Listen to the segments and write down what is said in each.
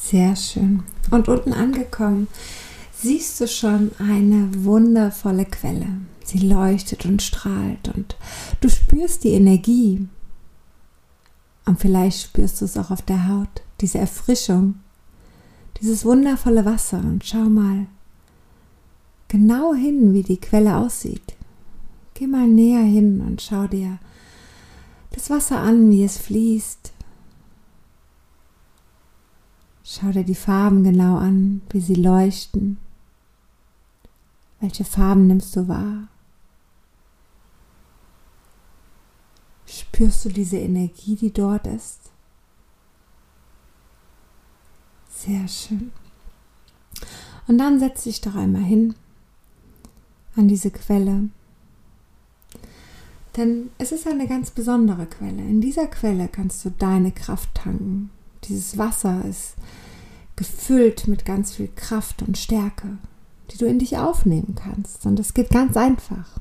Sehr schön. Und unten angekommen, siehst du schon eine wundervolle Quelle. Sie leuchtet und strahlt und du spürst die Energie. Und vielleicht spürst du es auch auf der Haut, diese Erfrischung, dieses wundervolle Wasser. Und schau mal genau hin, wie die Quelle aussieht. Geh mal näher hin und schau dir das Wasser an, wie es fließt. Schau dir die Farben genau an, wie sie leuchten. Welche Farben nimmst du wahr? Spürst du diese Energie, die dort ist? Sehr schön. Und dann setz dich doch einmal hin an diese Quelle. Denn es ist eine ganz besondere Quelle. In dieser Quelle kannst du deine Kraft tanken. Dieses Wasser ist gefüllt mit ganz viel Kraft und Stärke die du in dich aufnehmen kannst. Und es geht ganz einfach.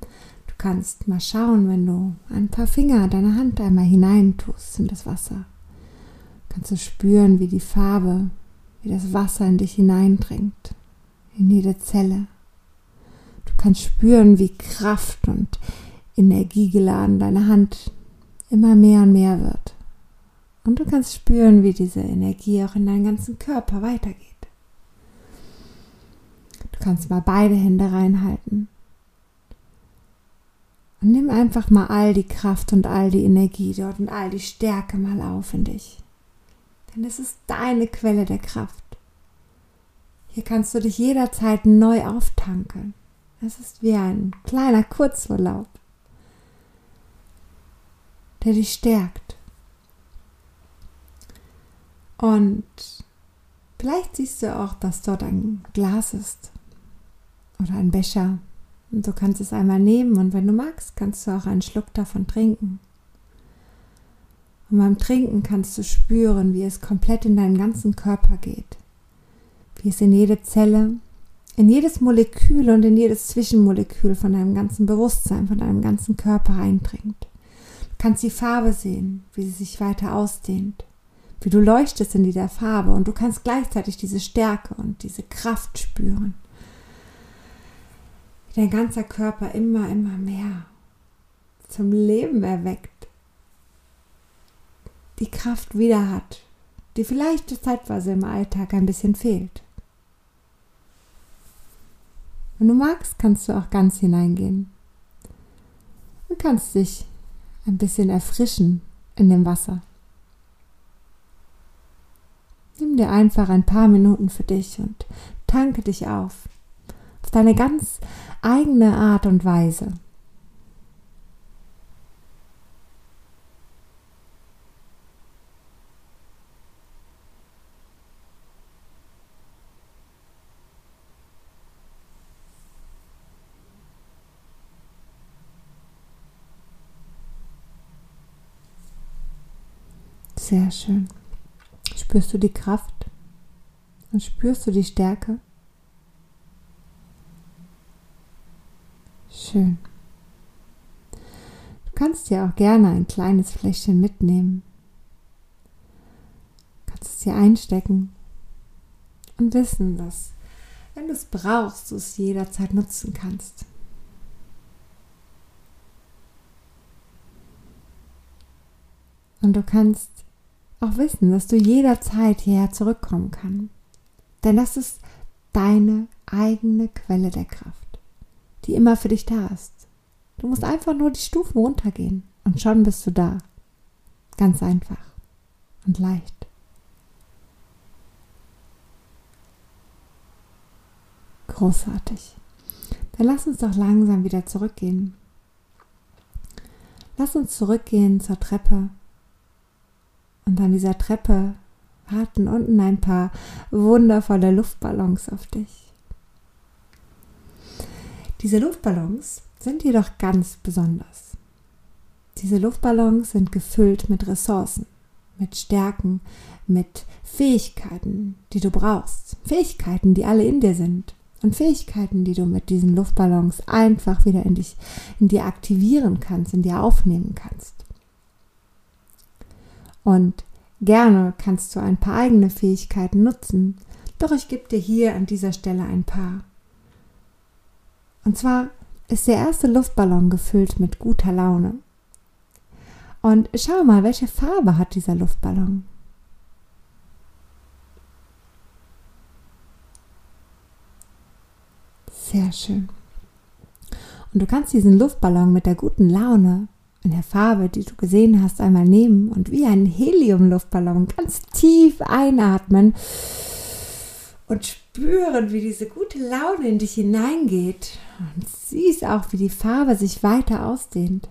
Du kannst mal schauen, wenn du ein paar Finger deiner Hand einmal hineintust in das Wasser. Kannst du spüren, wie die Farbe, wie das Wasser in dich hineindringt, in jede Zelle. Du kannst spüren, wie Kraft und energiegeladen deine Hand immer mehr und mehr wird. Und du kannst spüren, wie diese Energie auch in deinen ganzen Körper weitergeht kannst mal beide Hände reinhalten. Und nimm einfach mal all die Kraft und all die Energie dort und all die Stärke mal auf in dich. Denn es ist deine Quelle der Kraft. Hier kannst du dich jederzeit neu auftanken. Es ist wie ein kleiner Kurzurlaub, der dich stärkt. Und vielleicht siehst du auch, dass dort ein Glas ist oder ein Becher. Und du kannst es einmal nehmen und wenn du magst, kannst du auch einen Schluck davon trinken. Und beim Trinken kannst du spüren, wie es komplett in deinen ganzen Körper geht. Wie es in jede Zelle, in jedes Molekül und in jedes Zwischenmolekül von deinem ganzen Bewusstsein, von deinem ganzen Körper eindringt. Du kannst die Farbe sehen, wie sie sich weiter ausdehnt, wie du leuchtest in dieser Farbe und du kannst gleichzeitig diese Stärke und diese Kraft spüren wie dein ganzer Körper immer, immer mehr zum Leben erweckt, die Kraft wieder hat, die vielleicht zeitweise im Alltag ein bisschen fehlt. Wenn du magst, kannst du auch ganz hineingehen und kannst dich ein bisschen erfrischen in dem Wasser. Nimm dir einfach ein paar Minuten für dich und tanke dich auf auf deine ganz eigene Art und Weise. Sehr schön. Spürst du die Kraft und spürst du die Stärke? Schön. Du kannst dir auch gerne ein kleines Fläschchen mitnehmen. Du kannst es dir einstecken und wissen, dass, wenn du es brauchst, du es jederzeit nutzen kannst. Und du kannst auch wissen, dass du jederzeit hierher zurückkommen kannst. Denn das ist deine eigene Quelle der Kraft die immer für dich da ist. Du musst einfach nur die Stufen runtergehen und schon bist du da. Ganz einfach und leicht. Großartig. Dann lass uns doch langsam wieder zurückgehen. Lass uns zurückgehen zur Treppe. Und an dieser Treppe warten unten ein paar wundervolle Luftballons auf dich. Diese Luftballons sind jedoch ganz besonders. Diese Luftballons sind gefüllt mit Ressourcen, mit Stärken, mit Fähigkeiten, die du brauchst. Fähigkeiten, die alle in dir sind. Und Fähigkeiten, die du mit diesen Luftballons einfach wieder in dich, in dir aktivieren kannst, in dir aufnehmen kannst. Und Gerne kannst du ein paar eigene Fähigkeiten nutzen, doch ich gebe dir hier an dieser Stelle ein paar. Und zwar ist der erste Luftballon gefüllt mit guter Laune. Und schau mal, welche Farbe hat dieser Luftballon? Sehr schön. Und du kannst diesen Luftballon mit der guten Laune in der Farbe, die du gesehen hast, einmal nehmen und wie ein Heliumluftballon ganz tief einatmen und spüren, wie diese gute Laune in dich hineingeht. Und siehst auch, wie die Farbe sich weiter ausdehnt.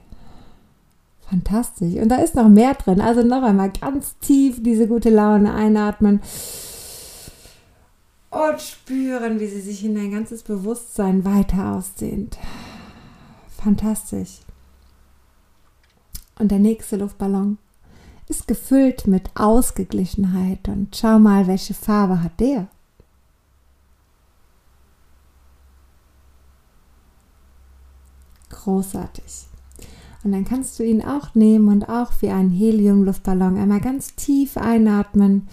Fantastisch. Und da ist noch mehr drin. Also noch einmal ganz tief diese gute Laune einatmen und spüren, wie sie sich in dein ganzes Bewusstsein weiter ausdehnt. Fantastisch. Und der nächste Luftballon ist gefüllt mit Ausgeglichenheit und schau mal, welche Farbe hat der? Großartig. Und dann kannst du ihn auch nehmen und auch wie einen Heliumluftballon einmal ganz tief einatmen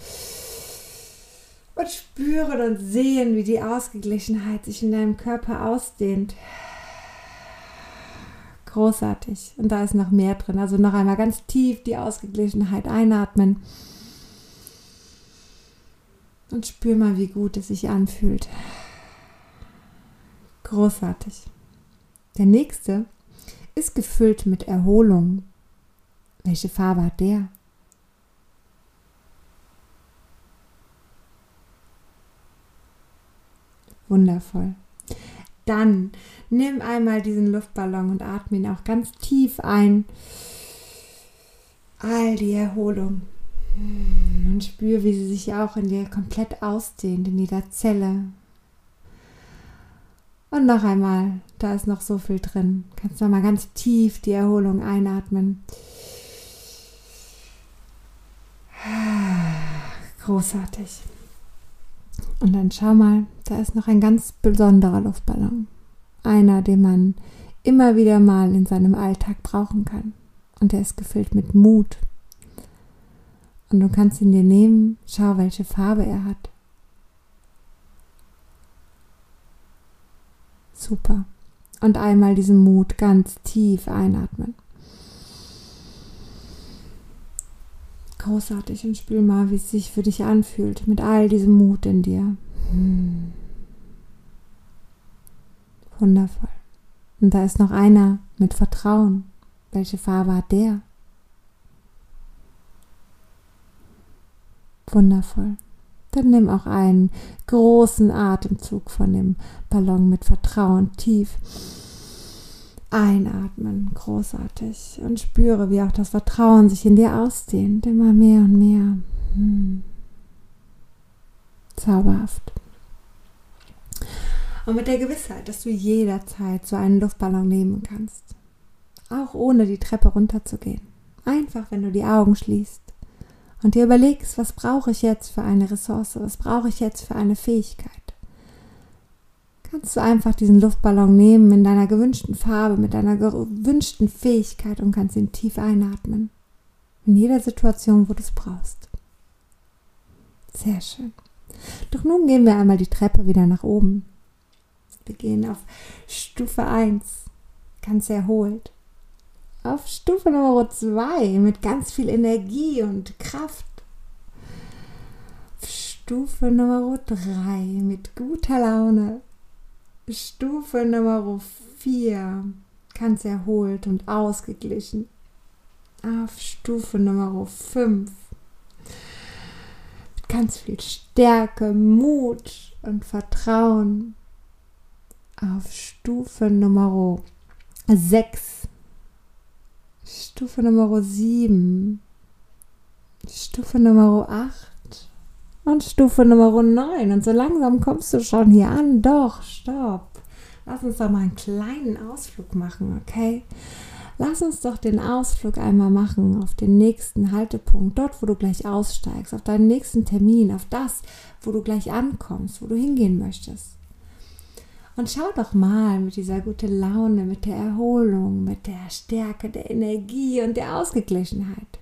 und spüren und sehen, wie die Ausgeglichenheit sich in deinem Körper ausdehnt. Großartig. Und da ist noch mehr drin. Also noch einmal ganz tief die Ausgeglichenheit einatmen. Und spür mal, wie gut es sich anfühlt. Großartig. Der nächste ist gefüllt mit Erholung. Welche Farbe hat der? Wundervoll. Dann nimm einmal diesen Luftballon und atme ihn auch ganz tief ein. All die Erholung. Und spür, wie sie sich auch in dir komplett ausdehnt, in jeder Zelle. Und noch einmal, da ist noch so viel drin. Kannst noch mal ganz tief die Erholung einatmen. Großartig. Und dann schau mal, da ist noch ein ganz besonderer Luftballon. Einer, den man immer wieder mal in seinem Alltag brauchen kann. Und der ist gefüllt mit Mut. Und du kannst ihn dir nehmen, schau, welche Farbe er hat. Super. Und einmal diesen Mut ganz tief einatmen. großartig und spür mal, wie es sich für dich anfühlt mit all diesem Mut in dir. Hm. Wundervoll. Und da ist noch einer mit Vertrauen. Welche Farbe hat der? Wundervoll. Dann nimm auch einen großen Atemzug von dem Ballon mit Vertrauen tief Einatmen, großartig. Und spüre, wie auch das Vertrauen sich in dir ausdehnt, immer mehr und mehr. Hm. Zauberhaft. Und mit der Gewissheit, dass du jederzeit so einen Luftballon nehmen kannst. Auch ohne die Treppe runterzugehen. Einfach, wenn du die Augen schließt und dir überlegst, was brauche ich jetzt für eine Ressource, was brauche ich jetzt für eine Fähigkeit kannst du einfach diesen Luftballon nehmen in deiner gewünschten Farbe, mit deiner gewünschten Fähigkeit und kannst ihn tief einatmen. In jeder Situation, wo du es brauchst. Sehr schön. Doch nun gehen wir einmal die Treppe wieder nach oben. Wir gehen auf Stufe 1, ganz erholt. Auf Stufe Nummer 2 mit ganz viel Energie und Kraft. Stufe Nummer 3 mit guter Laune. Stufe Nummer 4 ganz erholt und ausgeglichen. Auf Stufe Nummer 5 mit ganz viel Stärke, Mut und Vertrauen. Auf Stufe Nummer 6. Stufe Nummer 7. Stufe Nummer 8 und Stufe Nummer 9. Und so langsam kommst du schon hier an. Doch, stopp. Lass uns doch mal einen kleinen Ausflug machen, okay? Lass uns doch den Ausflug einmal machen auf den nächsten Haltepunkt, dort, wo du gleich aussteigst, auf deinen nächsten Termin, auf das, wo du gleich ankommst, wo du hingehen möchtest. Und schau doch mal mit dieser guten Laune, mit der Erholung, mit der Stärke, der Energie und der Ausgeglichenheit.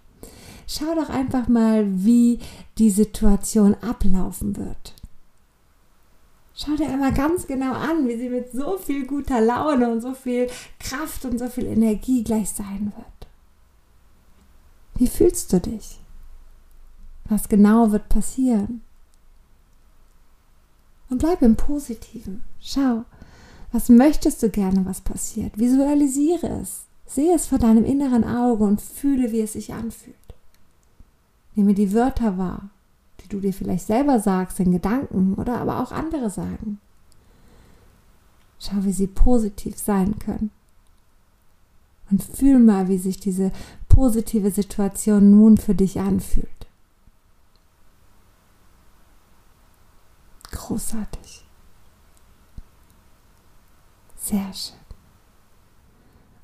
schau doch einfach mal, wie die Situation ablaufen wird. Schau dir einmal ganz genau an, wie sie mit so viel guter Laune und so viel Kraft und so viel Energie gleich sein wird. Wie fühlst du dich? Was genau wird passieren? Und bleib im Positiven. Schau, was möchtest du gerne, was passiert? Visualisiere es. Sehe es vor deinem inneren Auge und fühle, wie es sich anfühlt. Nehme die Wörter wahr, die du dir vielleicht selber sagst in Gedanken oder aber auch andere sagen. Schau, wie sie positiv sein können. Und fühl mal, wie sich diese positive Situation nun für dich anfühlt. Großartig. Sehr schön.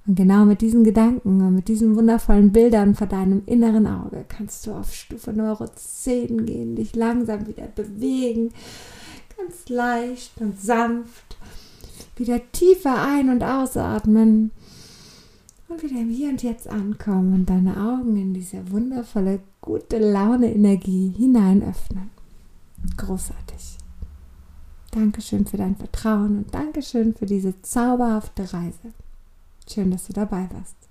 Und genau mit diesen Gedanken und mit diesen wundervollen Bildern vor deinem inneren Auge kannst du auf Stufe Neuro 10 gehen, dich langsam wieder bewegen, ganz leicht und sanft, wieder tiefer ein- und ausatmen und wieder im Hier und Jetzt ankommen und deine Augen in diese wundervolle, gute Laune-Energie hinein öffnen. Großartig. Dankeschön für dein Vertrauen und Dankeschön für diese zauberhafte Reise. Schön, dass du dabei warst.